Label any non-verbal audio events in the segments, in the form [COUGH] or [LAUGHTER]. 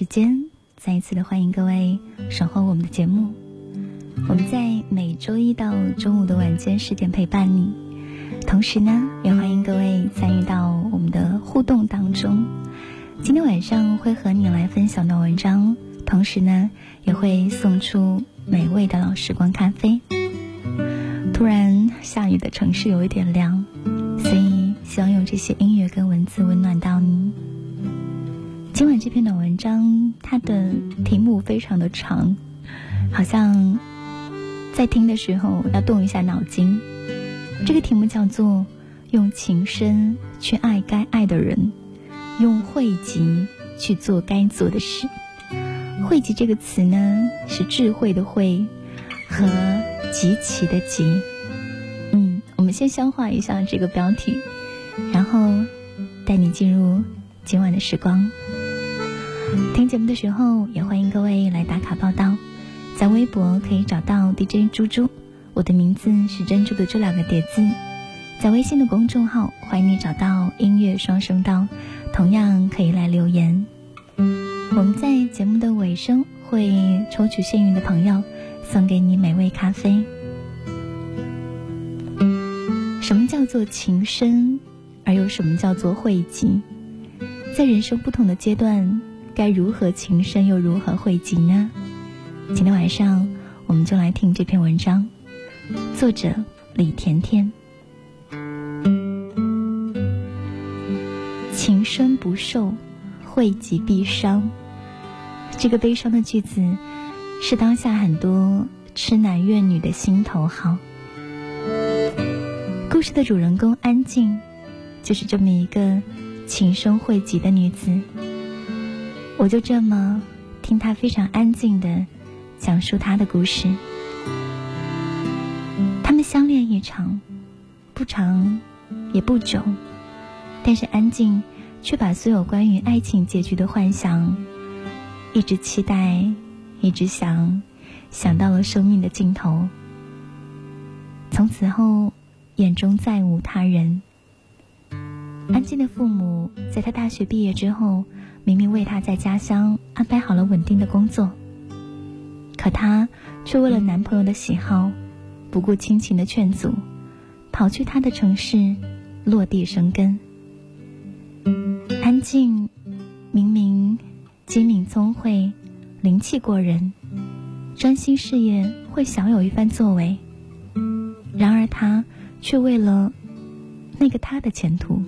时间，再一次的欢迎各位守候我们的节目。我们在每周一到周五的晚间十点陪伴你，同时呢，也欢迎各位参与到我们的互动当中。今天晚上会和你来分享的文章，同时呢，也会送出美味的老时光咖啡。突然下雨的城市有一点凉，所以希望用这些音乐跟文字温暖到你。今晚这篇短文章，它的题目非常的长，好像在听的时候要动一下脑筋。这个题目叫做“用情深去爱该爱的人，用慧集去做该做的事”。慧集这个词呢，是智慧的慧和极其的极。嗯，我们先消化一下这个标题，然后带你进入今晚的时光。听节目的时候，也欢迎各位来打卡报道，在微博可以找到 DJ 猪猪，我的名字是珍珠的这两个叠字，在微信的公众号欢迎你找到音乐双声道，同样可以来留言。我们在节目的尾声会抽取幸运的朋友，送给你美味咖啡。什么叫做情深，而又什么叫做慧集？在人生不同的阶段。该如何情深又如何汇集呢？今天晚上我们就来听这篇文章，作者李甜甜。情深不寿，汇集必伤。这个悲伤的句子，是当下很多痴男怨女的心头好。故事的主人公安静，就是这么一个情深汇集的女子。我就这么听他非常安静的讲述他的故事。他们相恋一场，不长也不久，但是安静却把所有关于爱情结局的幻想，一直期待，一直想，想到了生命的尽头。从此后，眼中再无他人。安静的父母在他大学毕业之后。明明为他在家乡安排好了稳定的工作，可她却为了男朋友的喜好，不顾亲情的劝阻，跑去他的城市落地生根。安静，明明机敏聪慧、灵气过人，专心事业会小有一番作为，然而他却为了那个他的前途，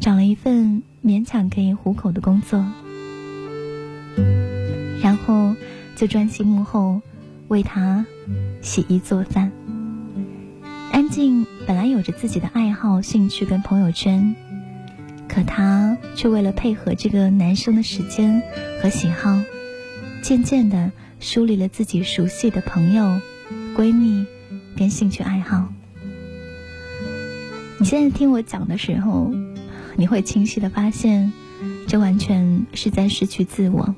找了一份。勉强可以糊口的工作，然后就专心幕后为他洗衣做饭。安静本来有着自己的爱好、兴趣跟朋友圈，可她却为了配合这个男生的时间和喜好，渐渐的疏离了自己熟悉的朋友、闺蜜跟兴趣爱好。你现在听我讲的时候。你会清晰的发现，这完全是在失去自我。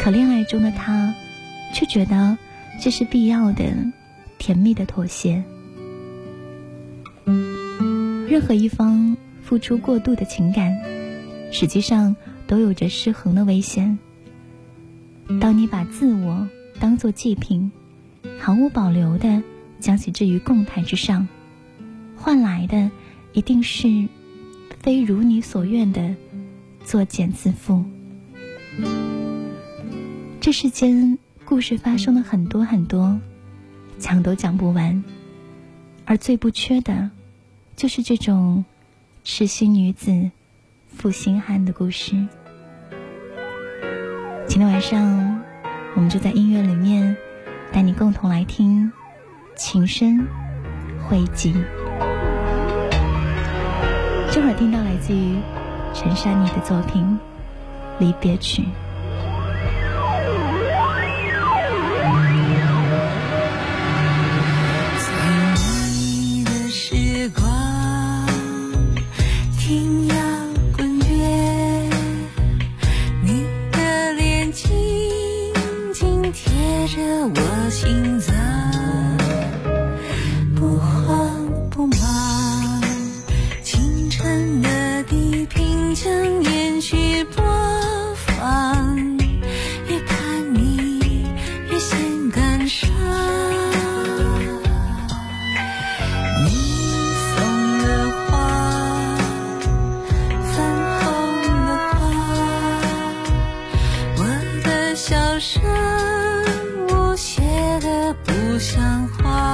可恋爱中的他，却觉得这是必要的、甜蜜的妥协。任何一方付出过度的情感，实际上都有着失衡的危险。当你把自我当做祭品，毫无保留的将其置于供台之上，换来的一定是。非如你所愿的作茧自缚。这世间故事发生了很多很多，讲都讲不完，而最不缺的，就是这种痴心女子负心汉的故事。今天晚上，我们就在音乐里面带你共同来听情深汇集。这会儿听到来自于陈珊妮的作品《离别曲》。着我心脏，不慌花。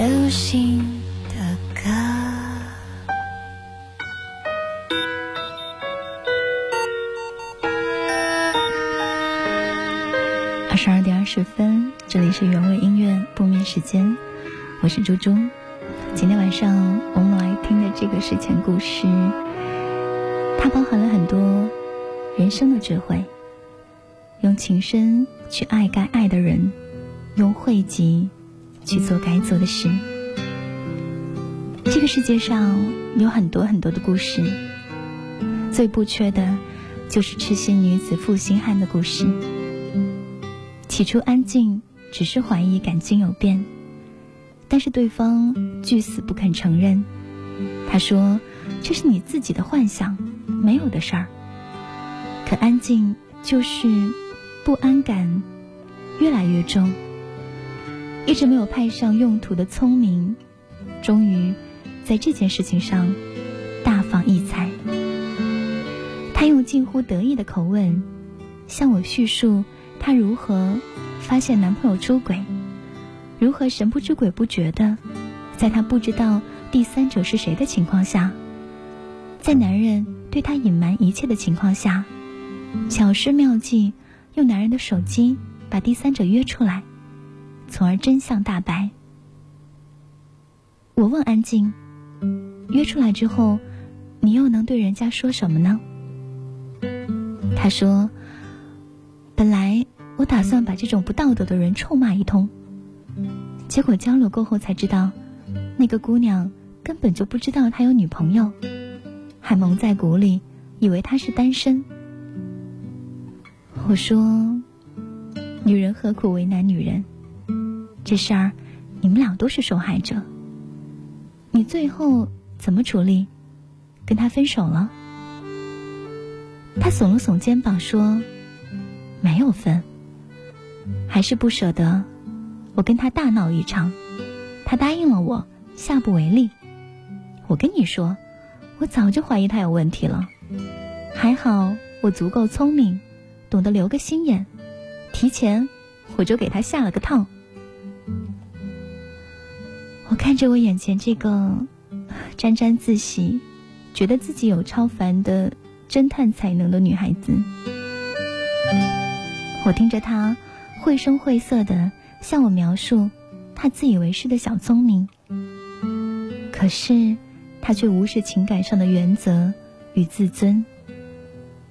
流行的歌。二十二点二十分，这里是原味音乐不眠时间，我是猪猪。今天晚上我们来听的这个睡前故事，它包含了很多人生的智慧。用情深去爱该爱的人，用汇集去做该做的事。这个世界上有很多很多的故事，最不缺的就是痴心女子负心汉的故事。起初安静，只是怀疑感情有变，但是对方拒死不肯承认。他说：“这是你自己的幻想，没有的事儿。”可安静就是不安感越来越重，一直没有派上用途的聪明，终于在这件事情上大放异彩。他用近乎得意的口吻向我叙述。她如何发现男朋友出轨？如何神不知鬼不觉的，在他不知道第三者是谁的情况下，在男人对他隐瞒一切的情况下，巧施妙计，用男人的手机把第三者约出来，从而真相大白。我问安静，约出来之后，你又能对人家说什么呢？他说：“本来我打算把这种不道德的人臭骂一通。”结果交流过后才知道，那个姑娘根本就不知道他有女朋友，还蒙在鼓里，以为他是单身。我说：“女人何苦为难女人？这事儿，你们俩都是受害者。你最后怎么处理？跟他分手了？”他耸了耸肩膀说：“没有分，还是不舍得。”我跟他大闹一场，他答应了我，下不为例。我跟你说，我早就怀疑他有问题了，还好我足够聪明，懂得留个心眼，提前我就给他下了个套。看着我眼前这个 [SIGHS] 沾沾自喜，觉得自己有超凡的侦探才能的女孩子，我听着她绘声绘色的。向我描述他自以为是的小聪明，可是他却无视情感上的原则与自尊，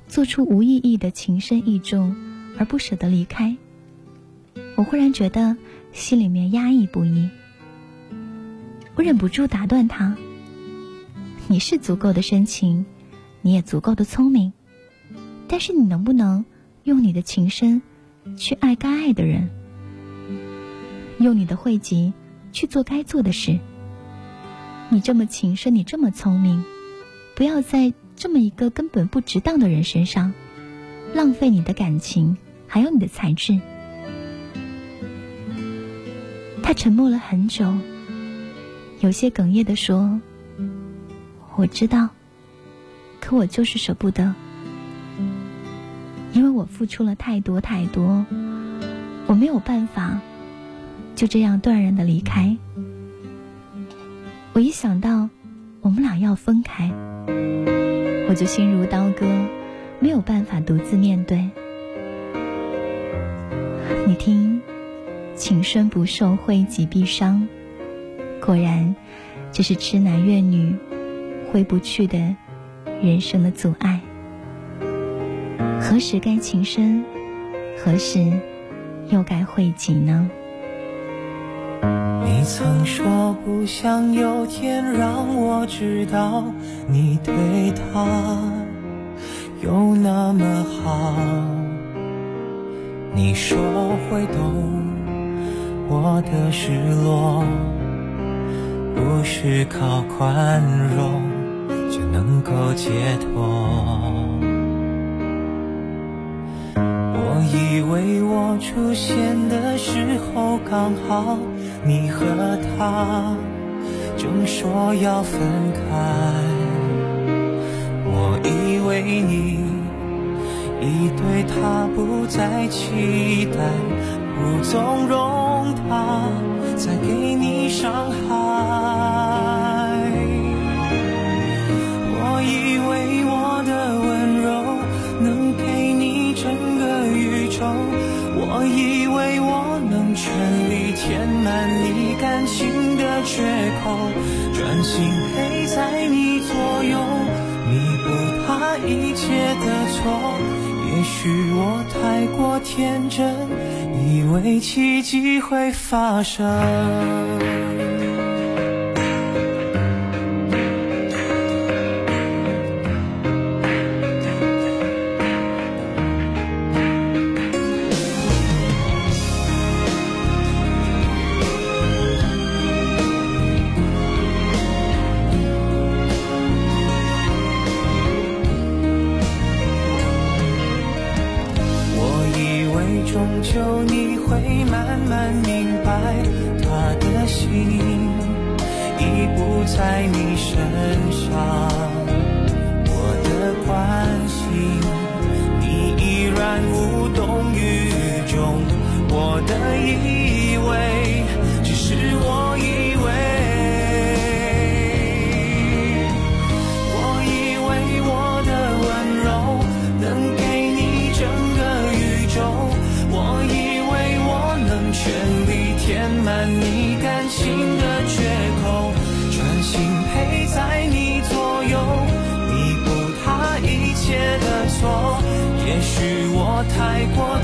做出无意义的情深意重而不舍得离开。我忽然觉得心里面压抑不已，我忍不住打断他：“你是足够的深情，你也足够的聪明，但是你能不能用你的情深去爱该爱的人？”用你的慧集去做该做的事。你这么情深，你这么聪明，不要在这么一个根本不值当的人身上浪费你的感情，还有你的才智。他沉默了很久，有些哽咽的说：“我知道，可我就是舍不得，因为我付出了太多太多，我没有办法。”就这样断然的离开，我一想到我们俩要分开，我就心如刀割，没有办法独自面对。你听，情深不寿，惠及必伤。果然，这是痴男怨女回不去的人生的阻碍。何时该情深，何时又该惠及呢？你曾说不想有天让我知道你对他有那么好。你说会懂我的失落，不是靠宽容就能够解脱。我以为我出现的时候刚好你和他正说要分开，我以为你已对他不再期待，不纵容他再给你伤害。我以为我的温柔能给你整个宇宙，我以为我能全力填满你感情的缺口，专心陪在你左右，弥补他一切的错。也许我太过天真，以为奇迹会发生。爱他的心已不在你身上我的关心你依然无动于衷我的以为过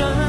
ocean